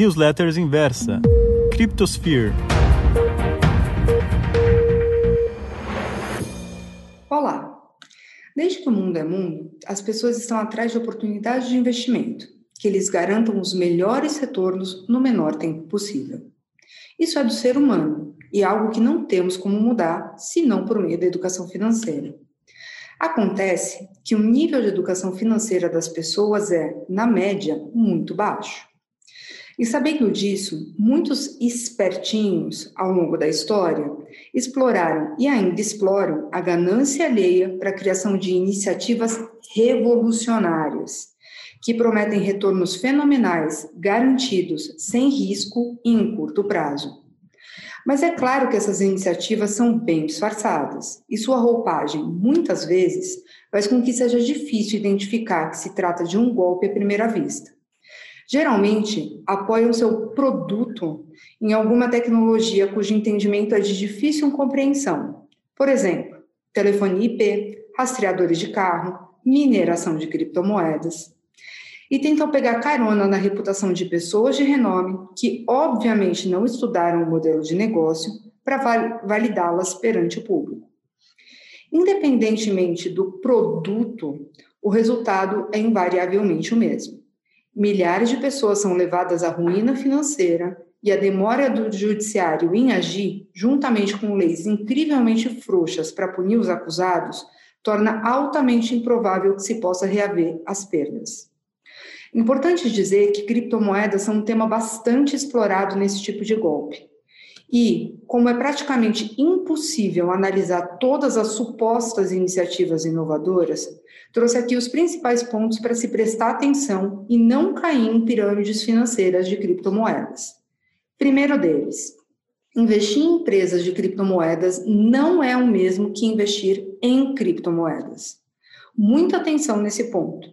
Newsletters Inversa, Cryptosphere. Olá! Desde que o mundo é mundo, as pessoas estão atrás de oportunidades de investimento que lhes garantam os melhores retornos no menor tempo possível. Isso é do ser humano e algo que não temos como mudar senão por meio da educação financeira. Acontece que o nível de educação financeira das pessoas é, na média, muito baixo. E sabendo disso, muitos espertinhos ao longo da história exploraram e ainda exploram a ganância alheia para a criação de iniciativas revolucionárias que prometem retornos fenomenais, garantidos, sem risco e em curto prazo. Mas é claro que essas iniciativas são bem disfarçadas, e sua roupagem, muitas vezes, faz com que seja difícil identificar que se trata de um golpe à primeira vista. Geralmente, apoiam seu produto em alguma tecnologia cujo entendimento é de difícil compreensão. Por exemplo, telefonia IP, rastreadores de carro, mineração de criptomoedas e tentam pegar carona na reputação de pessoas de renome que, obviamente, não estudaram o modelo de negócio para validá-las perante o público. Independentemente do produto, o resultado é invariavelmente o mesmo. Milhares de pessoas são levadas à ruína financeira e a demora do judiciário em agir, juntamente com leis incrivelmente frouxas para punir os acusados, torna altamente improvável que se possa reaver as perdas. Importante dizer que criptomoedas são um tema bastante explorado nesse tipo de golpe. E, como é praticamente impossível analisar todas as supostas iniciativas inovadoras, trouxe aqui os principais pontos para se prestar atenção e não cair em pirâmides financeiras de criptomoedas. Primeiro deles, investir em empresas de criptomoedas não é o mesmo que investir em criptomoedas. Muita atenção nesse ponto.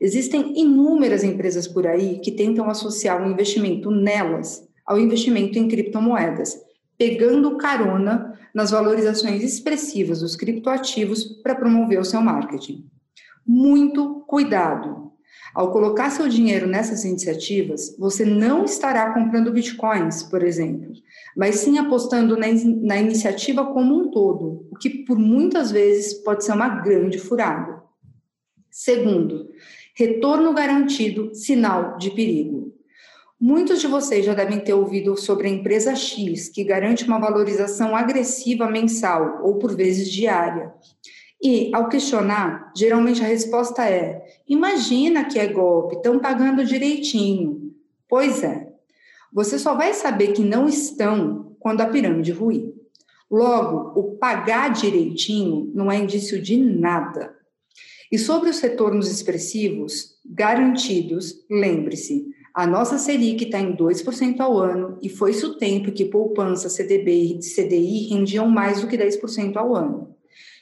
Existem inúmeras empresas por aí que tentam associar o um investimento nelas ao investimento em criptomoedas, pegando carona nas valorizações expressivas dos criptoativos para promover o seu marketing. Muito cuidado! Ao colocar seu dinheiro nessas iniciativas, você não estará comprando bitcoins, por exemplo, mas sim apostando na, na iniciativa como um todo, o que por muitas vezes pode ser uma grande furada. Segundo, Retorno garantido, sinal de perigo. Muitos de vocês já devem ter ouvido sobre a empresa X, que garante uma valorização agressiva mensal ou por vezes diária. E, ao questionar, geralmente a resposta é: imagina que é golpe, estão pagando direitinho. Pois é. Você só vai saber que não estão quando a pirâmide ruir. Logo, o pagar direitinho não é indício de nada. E sobre os retornos expressivos garantidos, lembre-se, a nossa Selic está em 2% ao ano e foi isso o tempo que poupança, CDB e CDI rendiam mais do que 10% ao ano.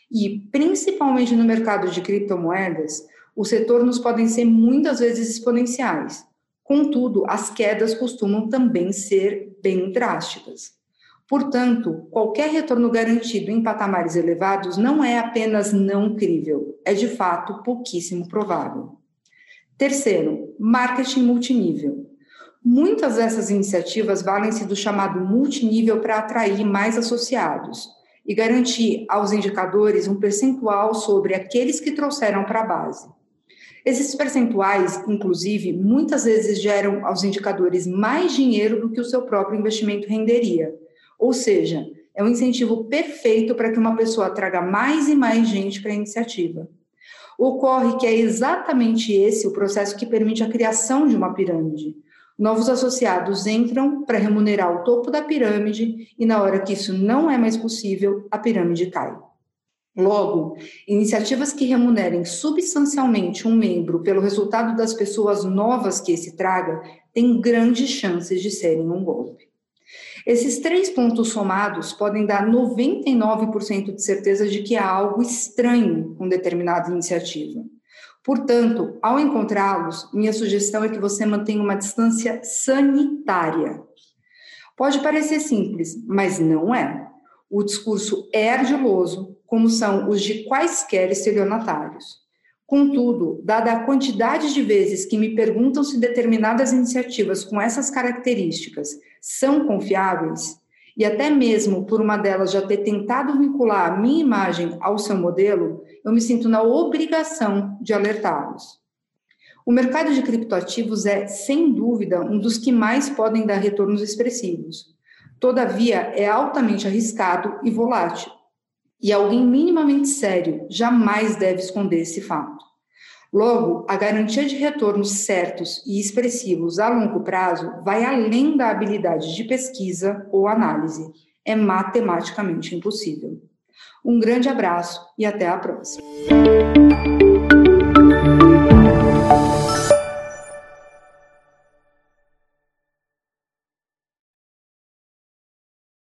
E, principalmente no mercado de criptomoedas, os retornos podem ser muitas vezes exponenciais. Contudo, as quedas costumam também ser bem drásticas. Portanto, qualquer retorno garantido em patamares elevados não é apenas não crível, é de fato pouquíssimo provável. Terceiro, marketing multinível. Muitas dessas iniciativas valem-se do chamado multinível para atrair mais associados e garantir aos indicadores um percentual sobre aqueles que trouxeram para a base. Esses percentuais, inclusive, muitas vezes geram aos indicadores mais dinheiro do que o seu próprio investimento renderia ou seja, é um incentivo perfeito para que uma pessoa traga mais e mais gente para a iniciativa. Ocorre que é exatamente esse o processo que permite a criação de uma pirâmide. Novos associados entram para remunerar o topo da pirâmide e, na hora que isso não é mais possível, a pirâmide cai. Logo, iniciativas que remunerem substancialmente um membro pelo resultado das pessoas novas que esse traga têm grandes chances de serem um golpe. Esses três pontos somados podem dar 99% de certeza de que há algo estranho com determinada iniciativa. Portanto, ao encontrá-los, minha sugestão é que você mantenha uma distância sanitária. Pode parecer simples, mas não é. O discurso é ardiloso, como são os de quaisquer estelionatários. Contudo, dada a quantidade de vezes que me perguntam se determinadas iniciativas com essas características são confiáveis, e até mesmo por uma delas já ter tentado vincular a minha imagem ao seu modelo, eu me sinto na obrigação de alertá-los. O mercado de criptoativos é, sem dúvida, um dos que mais podem dar retornos expressivos. Todavia, é altamente arriscado e volátil. E alguém minimamente sério jamais deve esconder esse fato. Logo, a garantia de retornos certos e expressivos a longo prazo vai além da habilidade de pesquisa ou análise. É matematicamente impossível. Um grande abraço e até a próxima.